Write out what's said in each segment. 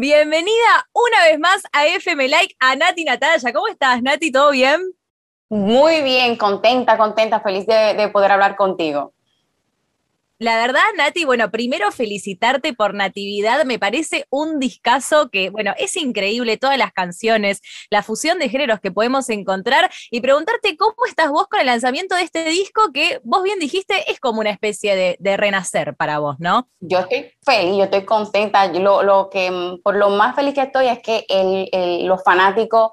Bienvenida una vez más a FM Like a Nati Natalia. ¿Cómo estás, Nati? ¿Todo bien? Muy bien, contenta, contenta, feliz de, poder hablar contigo. La verdad, Nati, bueno, primero felicitarte por Natividad. Me parece un discazo que, bueno, es increíble todas las canciones, la fusión de géneros que podemos encontrar y preguntarte cómo estás vos con el lanzamiento de este disco que vos bien dijiste es como una especie de, renacer para vos, ¿no? Yo estoy feliz, yo estoy contenta. Lo, que, por lo más feliz que estoy es que el, los fanáticos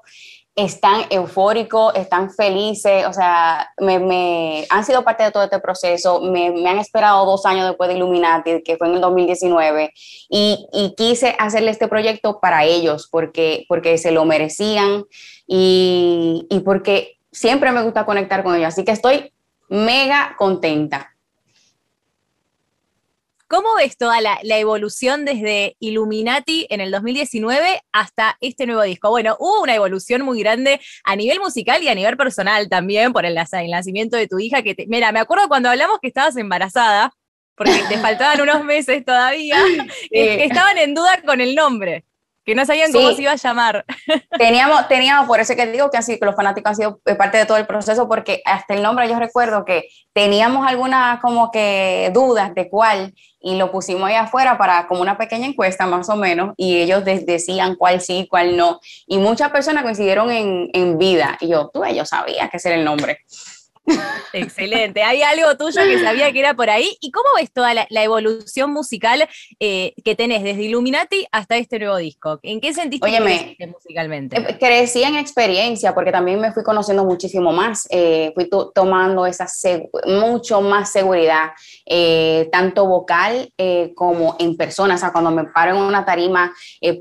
están eufóricos, están felices, o sea, me, han sido parte de todo este proceso, me, han esperado dos años después de Illuminati, que fue en el 2019, y, quise hacerle este proyecto para ellos, porque, porque se lo merecían y porque siempre me gusta conectar con ellos, así que estoy mega contenta. ¿Cómo ves toda la, evolución desde Illuminati en el 2019 hasta este nuevo disco? Bueno, hubo una evolución muy grande a nivel musical y a nivel personal también por el, nacimiento de tu hija. Que mira, me acuerdo cuando hablamos que estabas embarazada, porque te faltaban unos meses todavía, que estaban en duda con el nombre que no sabían cómo se iba a llamar. Teníamos, teníamos, por eso que digo que así que los fanáticos han sido parte de todo el proceso, porque hasta el nombre yo recuerdo que teníamos algunas como que dudas de cuál, y lo pusimos ahí afuera para como una pequeña encuesta más o menos, y ellos decían cuál sí, cuál no, y muchas personas coincidieron en, en vida, y yo, tú, yo sabía que ese era el nombre. Excelente. Hay algo tuyo que sabía que era por ahí. ¿Y cómo ves toda la, evolución musical eh, que tenés desde Illuminati hasta este nuevo disco? ¿En qué sentiste que musicalmente? Eh, crecí en experiencia porque también me fui conociendo muchísimo más. Eh, fui tomando esa mucho más seguridad, tanto vocal como en persona. O sea, cuando me paro en una tarima,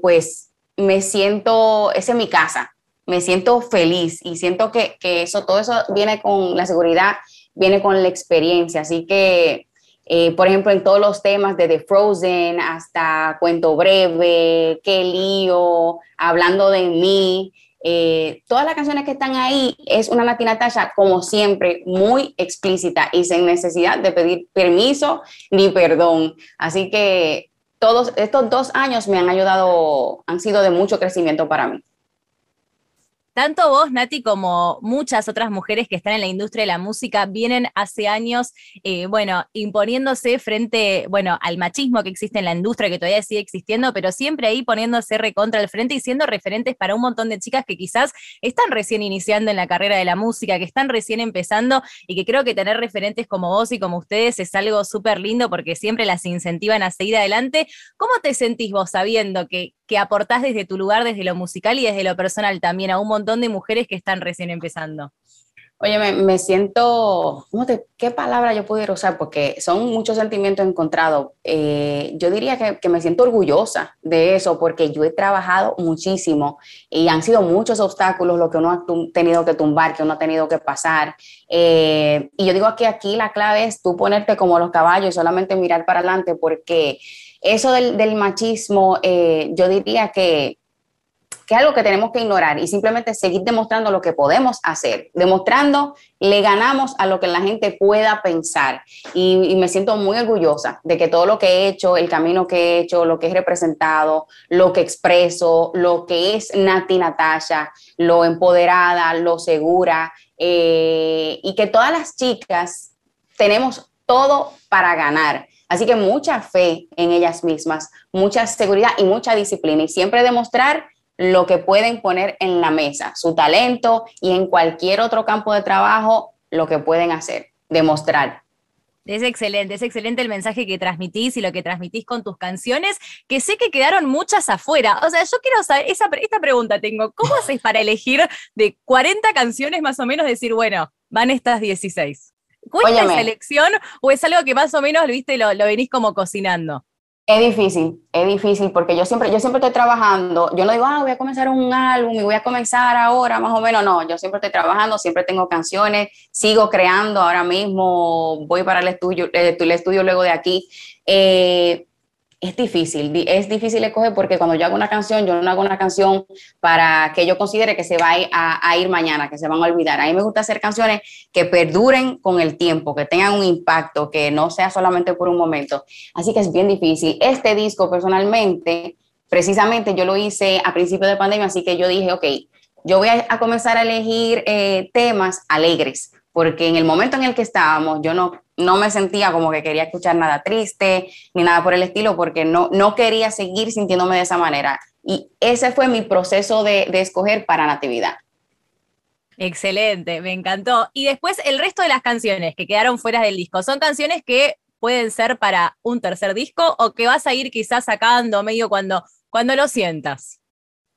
pues me siento, es mi casa me siento feliz y siento que, eso, todo eso viene con la seguridad, viene con la experiencia. Así que, eh, por ejemplo, en todos los temas, desde Frozen hasta Cuento Breve, Qué lío, Hablando de mí, eh, todas las canciones que están ahí es una Nati Natasha, como siempre, muy explícita y sin necesidad de pedir permiso ni perdón. Así que todos estos dos años me han ayudado, han sido de mucho crecimiento para mí. Tanto vos, Nati, como muchas otras mujeres que están en la industria de la música vienen hace años, eh, bueno, imponiéndose frente, bueno, al machismo que existe en la industria, que todavía sigue existiendo, pero siempre ahí poniéndose recontra al frente y siendo referentes para un montón de chicas que quizás están recién iniciando en la carrera de la música, que están recién empezando y que creo que tener referentes como vos y como ustedes es algo súper lindo porque siempre las incentivan a seguir adelante. ¿Cómo te sentís vos sabiendo que, que aportás desde tu lugar, desde lo musical y desde lo personal también a un montón de mujeres que están recién empezando. Oye, me, siento, ¿qué palabra yo pudiera usar? Porque son muchos sentimientos encontrados. Eh, yo diría que, me siento orgullosa de eso porque yo he trabajado muchísimo y han sido muchos obstáculos lo que uno ha tenido que tumbar, que uno ha tenido que pasar. Eh, y yo digo que aquí la clave es tú ponerte como los caballos y solamente mirar para adelante porque eso del, machismo, eh, yo diría que es algo que tenemos que ignorar y simplemente seguir demostrando lo que podemos hacer, demostrando, le ganamos a lo que la gente pueda pensar. Y, me siento muy orgullosa de que todo lo que he hecho, el camino que he hecho, lo que he representado, lo que expreso, lo que es Nati Natasha, lo empoderada, lo segura, eh, y que todas las chicas tenemos todo para ganar. Así que mucha fe en ellas mismas, mucha seguridad y mucha disciplina y siempre demostrar lo que pueden poner en la mesa, su talento y en cualquier otro campo de trabajo, lo que pueden hacer, demostrar. Es excelente, es excelente el mensaje que transmitís y lo que transmitís con tus canciones, que sé que quedaron muchas afuera. O sea, yo quiero saber, esa, esta pregunta tengo, ¿cómo haces para elegir de 40 canciones más o menos decir, bueno, van estas 16? ¿Cuesta esa elección o es algo que más o menos, viste, lo, lo venís como cocinando? Es difícil, es difícil porque yo siempre, yo siempre estoy trabajando. Yo no digo, ah, voy a comenzar un álbum y voy a comenzar ahora, más o menos. No, yo siempre estoy trabajando, siempre tengo canciones, sigo creando. Ahora mismo voy para el estudio, el estudio luego de aquí. Eh, es difícil, es difícil escoger porque cuando yo hago una canción, yo no hago una canción para que yo considere que se va a, ir mañana, que se van a olvidar. A mí me gusta hacer canciones que perduren con el tiempo, que tengan un impacto, que no sea solamente por un momento. Así que es bien difícil. Este disco personalmente precisamente yo lo hice a principio de pandemia, así que yo dije, ok, yo voy a, comenzar a elegir eh, temas alegres, porque en el momento en el que estábamos, yo no, no me sentía como que quería escuchar nada triste ni nada por el estilo, porque no, no quería seguir sintiéndome de esa manera. Y ese fue mi proceso de, de escoger para Natividad. Excelente, me encantó. Y después el resto de las canciones que quedaron fuera del disco, ¿son canciones que pueden ser para un tercer disco o que vas a ir quizás sacando medio cuando, cuando lo sientas?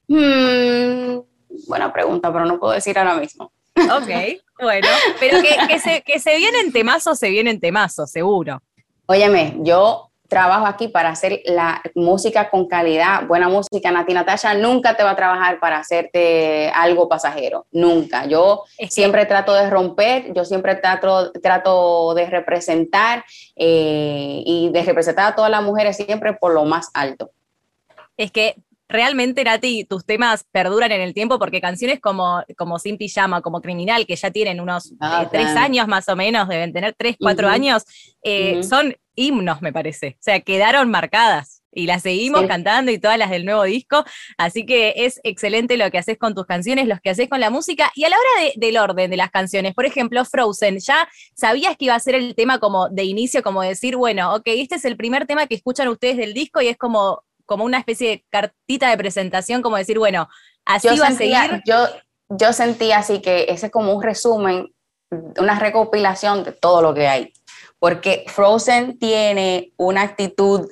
Hmm, buena pregunta, pero no puedo decir ahora mismo. Ok, bueno, pero que, se, que se vienen temazos, se vienen temazos, seguro. Óyeme, yo trabajo aquí para hacer la música con calidad, buena música. Nati Natasha nunca te va a trabajar para hacerte algo pasajero, nunca. Yo siempre trato de romper, yo siempre trato, trato de representar eh, y de representar a todas las mujeres siempre por lo más alto. Es que realmente, Nati, tus temas perduran en el tiempo porque canciones como, como Sin Pijama, como Criminal, que ya tienen unos ah, eh, tres años más o menos, deben tener tres, cuatro años, eh, son himnos, me parece. O sea, quedaron marcadas y las seguimos cantando y todas las del nuevo disco. Así que es excelente lo que haces con tus canciones, los que haces con la música. Y a la hora del orden de las canciones, por ejemplo, Frozen, ¿ya sabías que iba a ser el tema como de inicio, como decir, bueno, ok, este es el primer tema que escuchan ustedes del disco y es como como una especie de cartita de presentación, como decir, bueno, así va a seguir. Yo, yo sentía así que ese es como un resumen, una recopilación de todo lo que hay. Porque Frozen tiene una actitud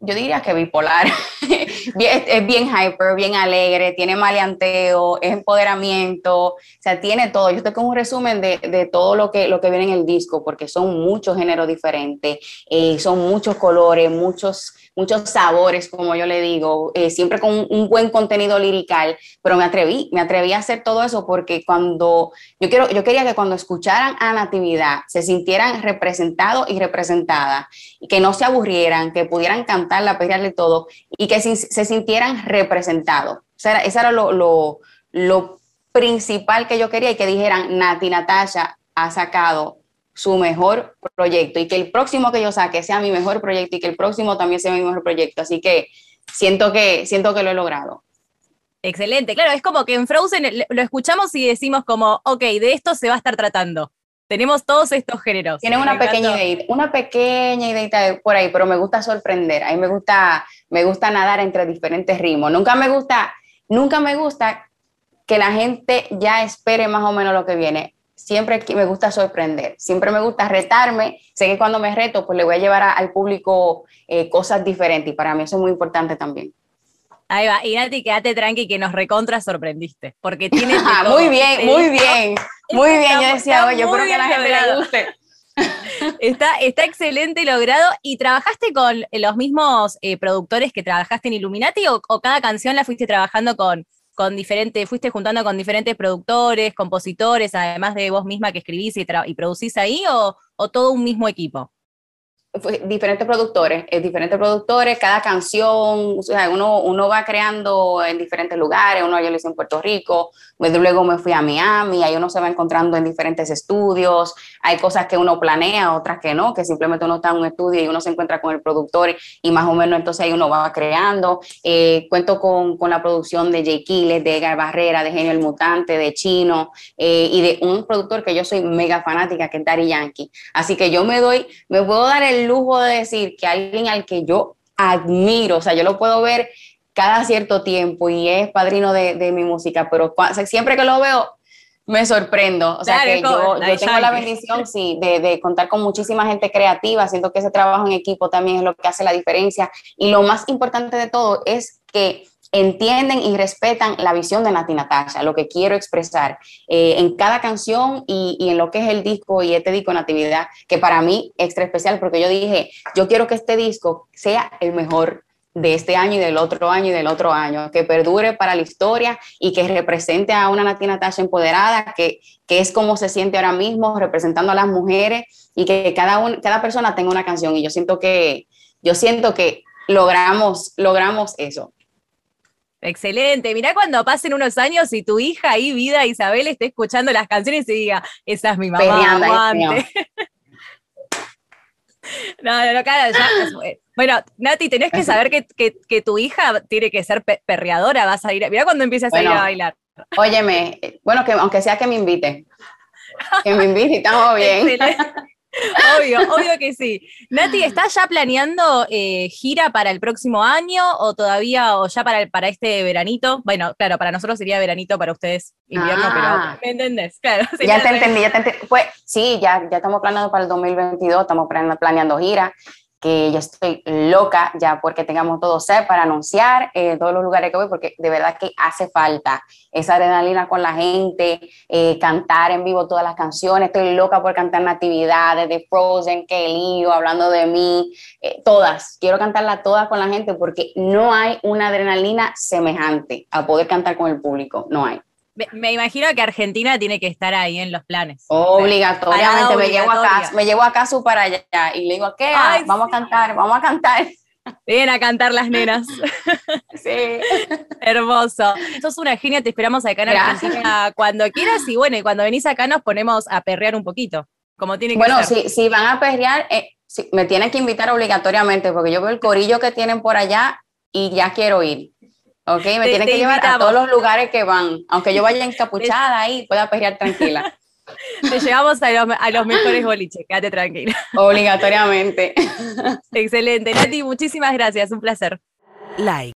yo diría que bipolar. es, bien hyper, bien alegre, tiene maleanteo, es empoderamiento, o sea, tiene todo. Yo estoy con un resumen de, de, todo lo que, lo que viene en el disco, porque son muchos géneros diferentes, eh, son muchos colores, muchos, muchos sabores, como yo le digo, eh, siempre con un, buen contenido lirical, pero me atreví, me atreví a hacer todo eso porque cuando, yo, quiero, yo quería que cuando escucharan a Natividad se sintieran representados y representadas, y que no se aburrieran, que pudieran cantar la pelearle todo, y que se, sintieran representados. O sea, eso era lo, lo, principal que yo quería y que dijeran, Nati Natasha ha sacado su mejor proyecto y que el próximo que yo saque sea mi mejor proyecto y que el próximo también sea mi mejor proyecto. Así que siento que, siento que lo he logrado. Excelente, claro, es como que en Frozen lo escuchamos y decimos como, ok, de esto se va a estar tratando. Tenemos todos estos géneros. Tienen una pequeña idea, una pequeña idea por ahí, pero me gusta sorprender. A mí me gusta, me gusta nadar entre diferentes ritmos. Nunca me gusta, nunca me gusta que la gente ya espere más o menos lo que viene. Siempre me gusta sorprender, siempre me gusta retarme. Sé que cuando me reto, pues le voy a llevar al público eh, cosas diferentes y para mí eso es muy importante también. Ahí va, y Nati, quédate tranqui que nos recontra sorprendiste, porque tienes Muy bien, muy bien, muy bien. Yo decía, oye, espero que a la gente le guste. Está, está excelente logrado. ¿Y trabajaste con los mismos eh, productores que trabajaste en Illuminati o, cada canción la fuiste trabajando con, con diferentes, fuiste juntando con diferentes productores, compositores, además de vos misma que escribís y, y producís ahí o, o todo un mismo equipo? diferentes productores, eh, diferentes productores, cada canción, o sea, uno, uno va creando en diferentes lugares, uno yo lo hice en Puerto Rico, luego me fui a Miami, ahí uno se va encontrando en diferentes estudios, hay cosas que uno planea, otras que no, que simplemente uno está en un estudio y uno se encuentra con el productor y más o menos entonces ahí uno va creando. Eh, cuento con, con, la producción de Jay Quiles, de Edgar Barrera, de Genio el Mutante, de Chino eh, y de un productor que yo soy mega fanática, que es Daddy Yankee. Así que yo me doy, me puedo dar el lujo de decir que alguien al que yo admiro, o sea, yo lo puedo ver cada cierto tiempo y es padrino de, de mi música, pero siempre que lo veo me sorprendo. O sea, que yo, tengo la bendición, sí, de, de, contar con muchísima gente creativa. Siento que ese trabajo en equipo también es lo que hace la diferencia. Y lo más importante de todo es que entienden y respetan la visión de Nati Natasha, lo que quiero expresar eh, en cada canción y, y, en lo que es el disco y este disco Natividad, que para mí es extra especial porque yo dije, yo quiero que este disco sea el mejor de este año y del otro año y del otro año, que perdure para la historia y que represente a una Nati Natasha empoderada, que, que es como se siente ahora mismo representando a las mujeres y que cada, un, cada persona tenga una canción y yo siento que, yo siento que logramos, logramos eso. Excelente. Mirá cuando pasen unos años y tu hija ahí, vida Isabel, esté escuchando las canciones y diga, esa es mi mamá. No, no, claro, ya, eh, bueno, Nati, tenés que saber que, que, tu hija tiene que ser perreadora, vas a ir, mira cuando empieces a ir a bailar. Óyeme, bueno, que aunque sea que me invite, que me invite, estamos bien. Obvio, obvio que sí. Nati, ¿estás ya planeando eh, gira para el próximo año o todavía, o ya para, para este veranito? Bueno, claro, para nosotros sería veranito, para ustedes invierno, pero ah. ¿me entendés? Claro, ya te entendí, ya te entendí. Pues sí, ya, ya estamos planeando para el 2022, estamos planeando gira que yo estoy loca ya porque tengamos todo set para anunciar eh, todos los lugares que voy, porque de verdad que hace falta esa adrenalina con la gente, eh, cantar en vivo todas las canciones, estoy loca por cantar natividades de Frozen, que lío, hablando de mí, eh, todas, quiero cantarlas todas con la gente porque no hay una adrenalina semejante a poder cantar con el público, no hay. Me, imagino que Argentina tiene que estar ahí en los planes. Obligatoriamente, me llevo acá, me llevo acá su para allá y le digo, ¿qué? vamos a cantar, vamos a cantar. Vienen a cantar las nenas. Sí. Hermoso. Sos una genia, te esperamos acá en Argentina cuando quieras y bueno, y cuando venís acá nos ponemos a perrear un poquito, como tiene que bueno, ser. Bueno, si, van a perrear, eh, me tienen que invitar obligatoriamente porque yo veo el corillo que tienen por allá y ya quiero ir. Ok, me tienen que llevar a todos los lugares que van. Aunque yo vaya encapuchada ahí, pueda perrear tranquila. Te llevamos a los, a los mejores boliches, quédate tranquila. Obligatoriamente. Excelente. Nati, muchísimas gracias, un placer. Like.